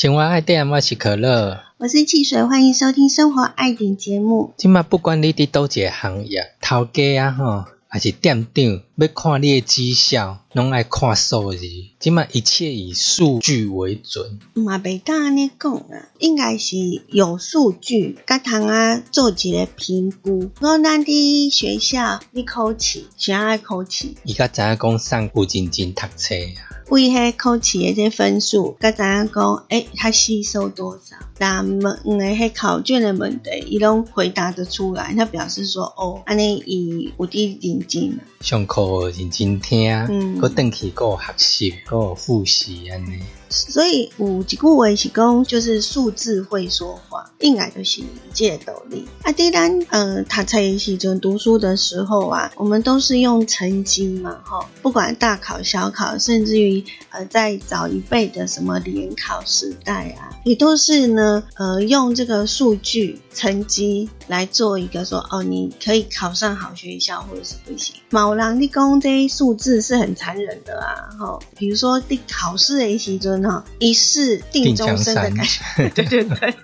生活爱点，我是可乐，我是汽水，欢迎收听《生活爱点》节目。今麦不管你伫倒一个行业，头家啊吼，还是店长，要看你的绩效，拢爱看数字。今麦一切以数据为准。嘛袂当安尼讲啊，应该是有数据，甲通啊做一个评估。我咱伫学校，你考试，啥爱考试？伊甲知影讲上古认真读册啊。为迄考试的这分数，甲知影讲，诶，他吸收多少？那问诶迄考卷的问题，伊拢回答得出来，他表示说，哦，安尼伊有啲认真。上课认真听，嗯，搁登去搁学习，搁复习安尼。所以有一句话是讲，就是数字会说话，应该就是这个道理。啊，第咱呃，读册时阵读书的时候啊，我们都是用成绩嘛，哈，不管大考小考，甚至于呃，在早一辈的什么联考时代啊，也都是呢，呃，用这个数据成绩来做一个说，哦，你可以考上好学校，或者是不行。某人你讲这数字是很残忍的啊，哈，比如说你考试的时阵。一试定终身的感觉，对对对。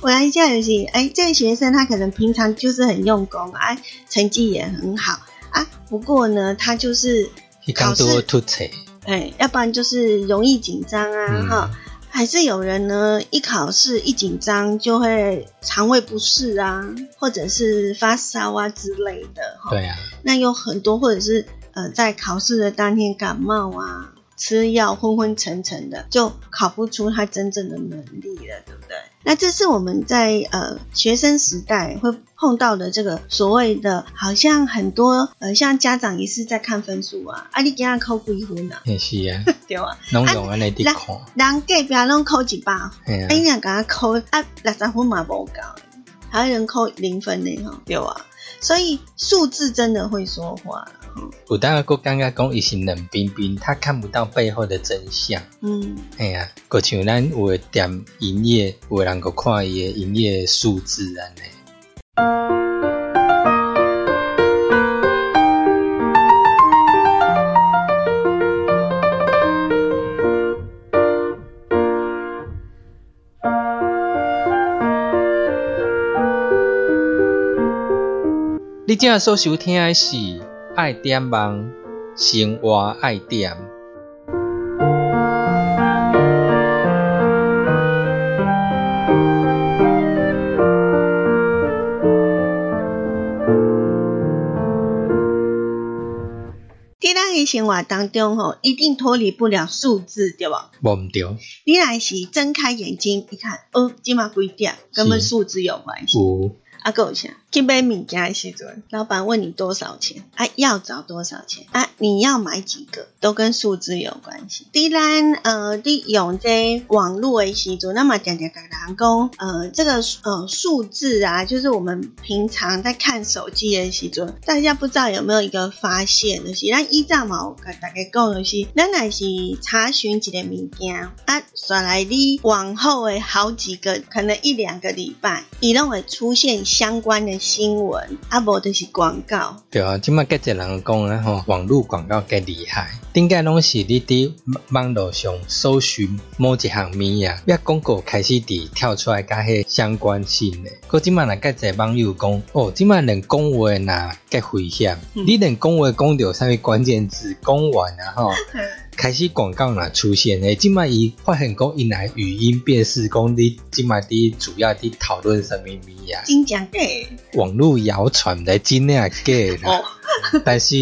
我来一下游戏，哎，这个学生他可能平常就是很用功，哎，成绩也很好啊。不过呢，他就是考试突车，哎，要不然就是容易紧张啊，哈。还是有人呢，一考试一紧张就会肠胃不适啊，或者是发烧啊之类的。对啊。那有很多，或者是呃，在考试的当天感冒啊。吃药昏昏沉沉的，就考不出他真正的能力了，对不对？那这是我们在呃学生时代会碰到的这个所谓的，好像很多呃像家长也是在看分数啊，啊你给他扣几分啊？也是啊，对啊，拢用安尼滴看，人隔壁拢考一百，哎呀，给他扣啊六十分嘛无够，还有人扣零分的哈，对啊，所以数字真的会说话。有当个个刚刚讲伊是冷冰冰，他看不到背后的真相。嗯，哎呀，个像咱有诶店营业，有人个看伊诶营业数字安尼。你今日所收听诶是。爱点梦，生活爱点。在咱的生活当中，吼，一定脱离不了数字，对吧？无唔对。你若是睁开眼睛一看，哦，今嘛几点？跟们数字有关系。啊，够钱。去买物件的时阵，老板问你多少钱，啊，要找多少钱，啊，你要买几个，都跟数字有关系。第然，呃，利用这网络的时阵，那么讲讲讲讲，呃，这个呃数字啊，就是我们平常在看手机的时阵，大家不知道有没有一个发现，就是咱依照嘛，我跟大家讲的是，咱乃是查询一个物件，啊，刷来你往后的好几个，可能一两个礼拜，伊拢会出现相关的。新闻啊，无就是广告。对啊，即麦个只人讲啊吼，网络广告更厉害。顶解拢是你伫网络上搜寻某一项物啊，一广告开始伫跳出来，甲迄相关性的。可即麦若个只网友讲，哦，即麦连讲话呐，个危险。你连讲话讲到啥物关键字，讲完啊吼。开始广告啦出现诶，即卖伊发现讲因来语音辨识讲你即卖伫主要伫讨论什么物啊？真假诶？网络谣传的真啊假啦？但是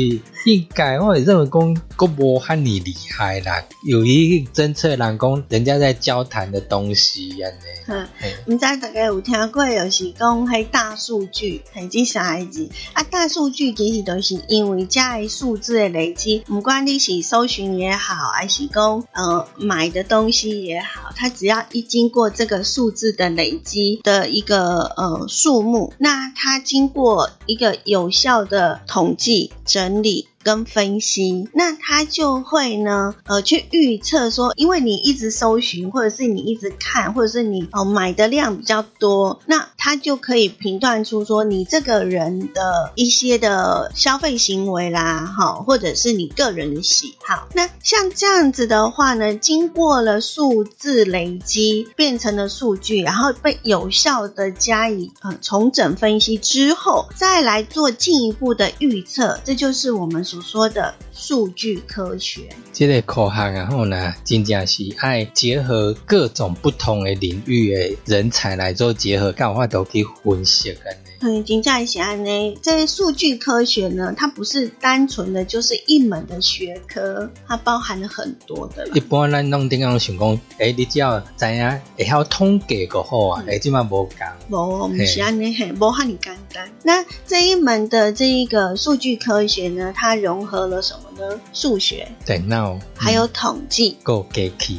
应该我认为讲，国无汉你厉害啦，有一个侦测人讲，人家在交谈的东西安尼。嗯，唔知大家有听过，就是讲迄大数据，系指啥意思？啊，大数据其实都是因为这个数字的累积，不管你是搜寻也好，还是讲呃买的东西也好，它只要一经过这个数字的累积的一个呃数目，那它经过一个有效的统计整理。跟分析，那他就会呢，呃，去预测说，因为你一直搜寻，或者是你一直看，或者是你哦买的量比较多，那他就可以评断出说你这个人的一些的消费行为啦，哈，或者是你个人的喜好。那像这样子的话呢，经过了数字累积变成了数据，然后被有效的加以呃重整分析之后，再来做进一步的预测，这就是我们。所说的数据科学，这个科学然后呢，真正是爱结合各种不同的领域的人才来做结合，干话都可以分析。嗯，金价喜安呢？这数据科学呢，它不是单纯的就是一门的学科，它包含了很多的。一般咱弄点样想讲，哎，你只要知影会晓统计个好啊，哎，起码无讲。无，唔是安尼嘿，无哈你简单。那这一门的这一个数据科学呢，它融合了什么呢？数学、电脑，还有统计，够给气。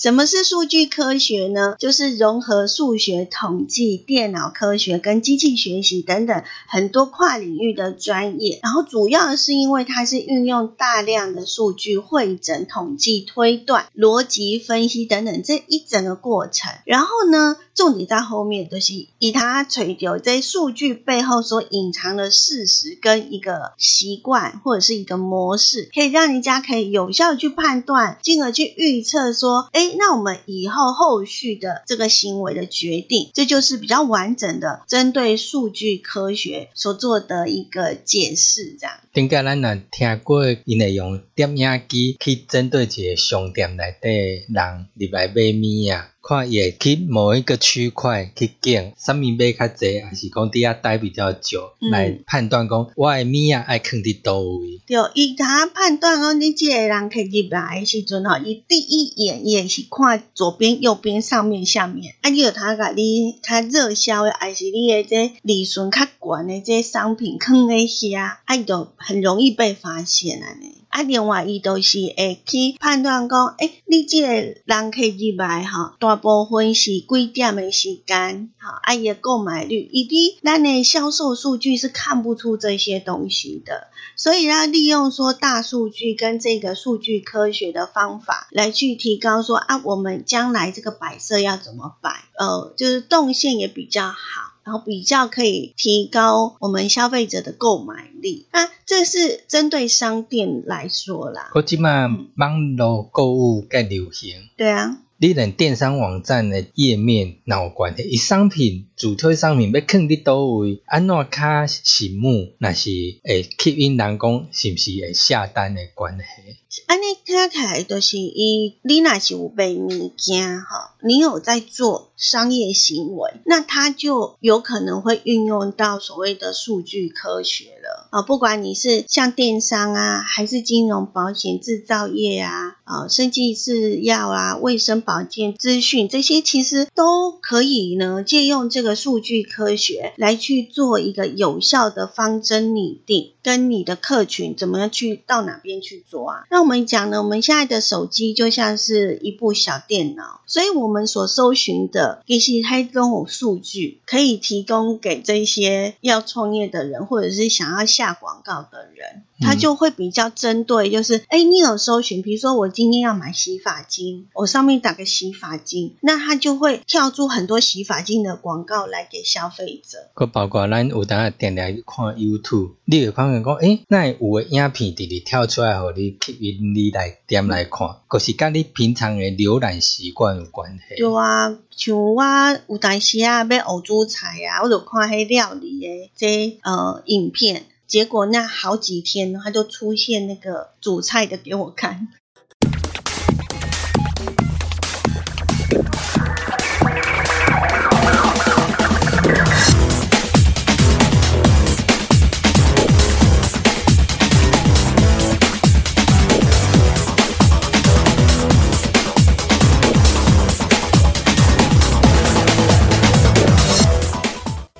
什么是数据科学呢？就是融合数学、统计、电脑科学跟机器学习等等很多跨领域的专业。然后主要是因为它是运用大量的数据会诊、统计、推断、逻辑分析等等这一整个过程。然后呢，重点在后面，就是以它垂钓在数据背后所隐藏的事实跟一个习惯或者是一个模式，可以让人家可以有效去判断，进而去预测说，哎。那我们以后后续的这个行为的决定，这就是比较完整的针对数据科学所做的一个解释，这样。顶个咱若听过，因会用点影机去针对一个商店内底人入来买物啊。看也去某一个区块去拣，什么买较济，还是讲伫遐待比较久，来判断讲我诶物啊爱放伫倒位。对，伊他判断讲你即个人可入来诶时阵吼，伊第一眼也是看左边、右边、上面、下面，啊，有他甲你较热销诶，还是你诶这利润较悬诶这商品放诶遐，啊，就很容易被发现安尼。啊，另外伊都是会去判断讲，诶，你即个人客入来吼，大部分是几点的时间，吼，啊，伊的购买率，以及咱的销售数据是看不出这些东西的，所以要利用说大数据跟这个数据科学的方法来去提高说啊，我们将来这个摆设要怎么摆，呃，就是动线也比较好。然后比较可以提高我们消费者的购买力，那这是针对商店来说啦。我即嘛网络购物更流行。对啊。你连电商网站的页面哪有关系？伊商品主推商品要放伫倒位，安怎卡醒目，那是会吸引人讲是毋是会下单的关系？安尼听起来就是伊，你若是有卖物件哈，你有在做商业行为，那它就有可能会运用到所谓的数据科学了啊。不管你是像电商啊，还是金融、保险、制造业啊，啊，生技制药啊，卫生。保健资讯这些其实都可以呢，借用这个数据科学来去做一个有效的方针拟定，跟你的客群怎么样去到哪边去做啊？那我们讲呢，我们现在的手机就像是一部小电脑，所以我我们所搜寻的一些它都有数据，可以提供给这些要创业的人，或者是想要下广告的人，他就会比较针对，就是哎，你有搜寻，比如说我今天要买洗发精，我上面打个洗发精，那它就会跳出很多洗发精的广告来给消费者。佮包括咱有当下点来看 YouTube，你会发现讲，诶，那有个影片直直跳出来，互你吸引你来点来看，就是甲你平常的浏览习惯有关系。对啊，像我有当时啊要学煮菜啊，我就看迄料理的这呃影片，结果那好几天他就出现那个煮菜的给我看。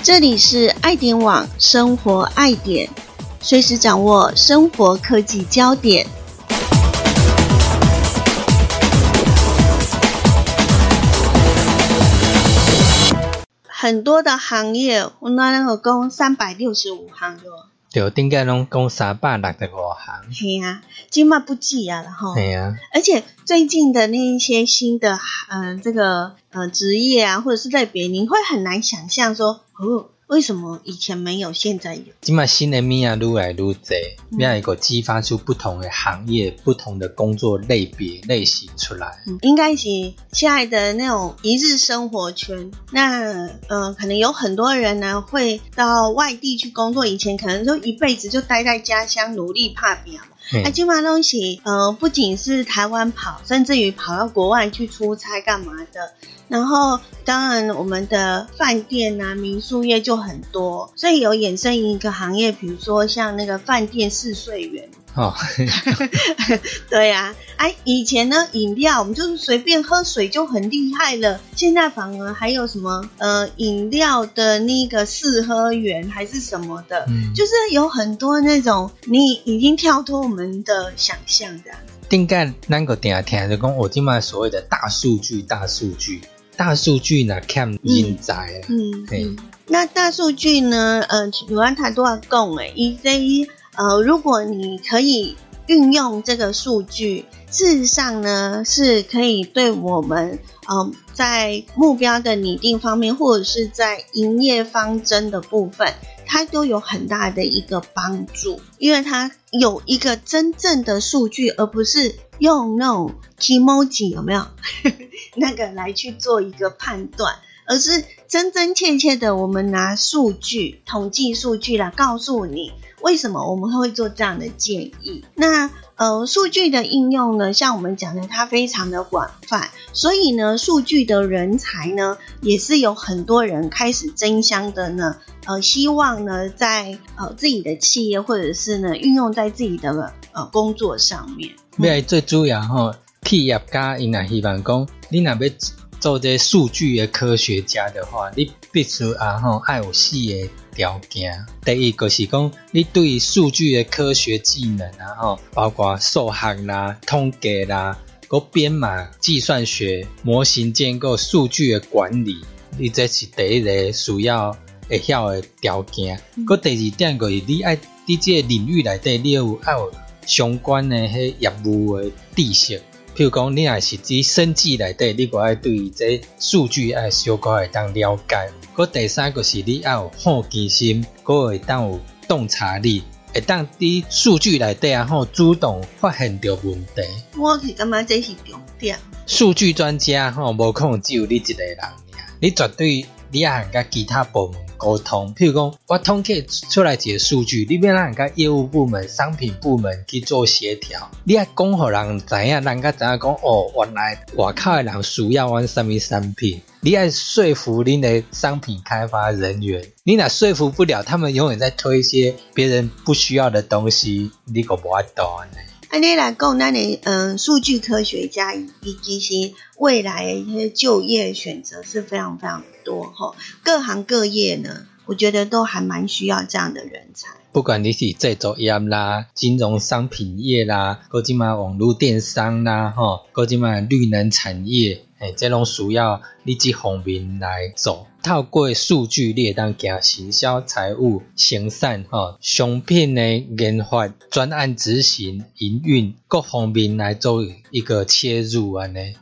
这里是爱点网生活爱点，随时掌握生活科技焦点。很多的行业，我那那个讲三百六十五行哟。对，顶个拢讲三百六十五行。系啊，今嘛不记啊了哈。系啊。而且最近的那一些新的，嗯，这个呃职业啊，或者是类别，你会很难想象说，哦。为什么以前没有，现在有？今嘛新的米啊，愈来愈多，变一个激发出不同的行业、不同的工作类别类型出来。应该是现在的那种一日生活圈。那呃，可能有很多人呢会到外地去工作，以前可能就一辈子就待在家乡努力怕表。那金马东西，呃，不仅是台湾跑，甚至于跑到国外去出差干嘛的。然后，当然我们的饭店啊、民宿业就很多，所以有衍生一个行业，比如说像那个饭店试睡员。哦，对呀，哎，以前呢，饮料我们就是随便喝水就很厉害了，现在反而还有什么呃，饮料的那个试喝员还是什么的，就是有很多那种你已经跳脱我们的想象的。顶盖那个点下听就讲，我今麦所谓的大数据，大数据，大数据呢看人才啊，嗯，对。那大数据呢，呃，有安太多要讲诶，以这。呃，如果你可以运用这个数据，事实上呢，是可以对我们，嗯，在目标的拟定方面，或者是在营业方针的部分，它都有很大的一个帮助，因为它有一个真正的数据，而不是用那种 emoji 有没有 那个来去做一个判断。而是真真切切的，我们拿数据、统计数据来告诉你，为什么我们会做这样的建议。那呃，数据的应用呢，像我们讲的，它非常的广泛，所以呢，数据的人才呢，也是有很多人开始争相的呢，呃，希望呢，在呃自己的企业或者是呢，运用在自己的呃工作上面。咩最主要吼，企业家因也希望讲，你若要。做这数据的科学家的话，你必须啊吼爱有四个条件。第一个是讲，你对数据的科学技能啊吼，包括数学啦、统计啦、个编码、计算学、模型建构、数据的管理，你这是第一个需要会晓的条件。个第二点个是，你爱伫这个领域内底，你有爱有相关的迄业务的知识。譬如讲，你也是伫生计内底，你个爱对于这数据爱小可会当了解。个第三个是你要有好奇心，个会当有洞察力，会当伫数据内底啊，吼主动发现到问题。我是感觉这是重点。数据专家吼，无可能只有你一个人尔，你绝对你也甲其他部门。沟通，譬如讲，我统计出来一个数据，你要让人家业务部门、商品部门去做协调，你要讲互人知影，人家知影讲哦，原来外口的人需要阮什么产品，你要说服你的商品开发人员，你若说服不了，他们永远在推一些别人不需要的东西，你个无法度呢。安尼来讲，那你嗯，数据科学家以及些未来一些就业选择是非常非常多哈，各行各业呢，我觉得都还蛮需要这样的人才。不管你是制作业啦、金融商品业啦、或者嘛网络电商啦，吼，或者嘛绿能产业，诶，这拢需要你这方面来做。透过数据列当行行销、财务、生产、吼商品的研发、专案执行、营运各方面来做一个切入安尼。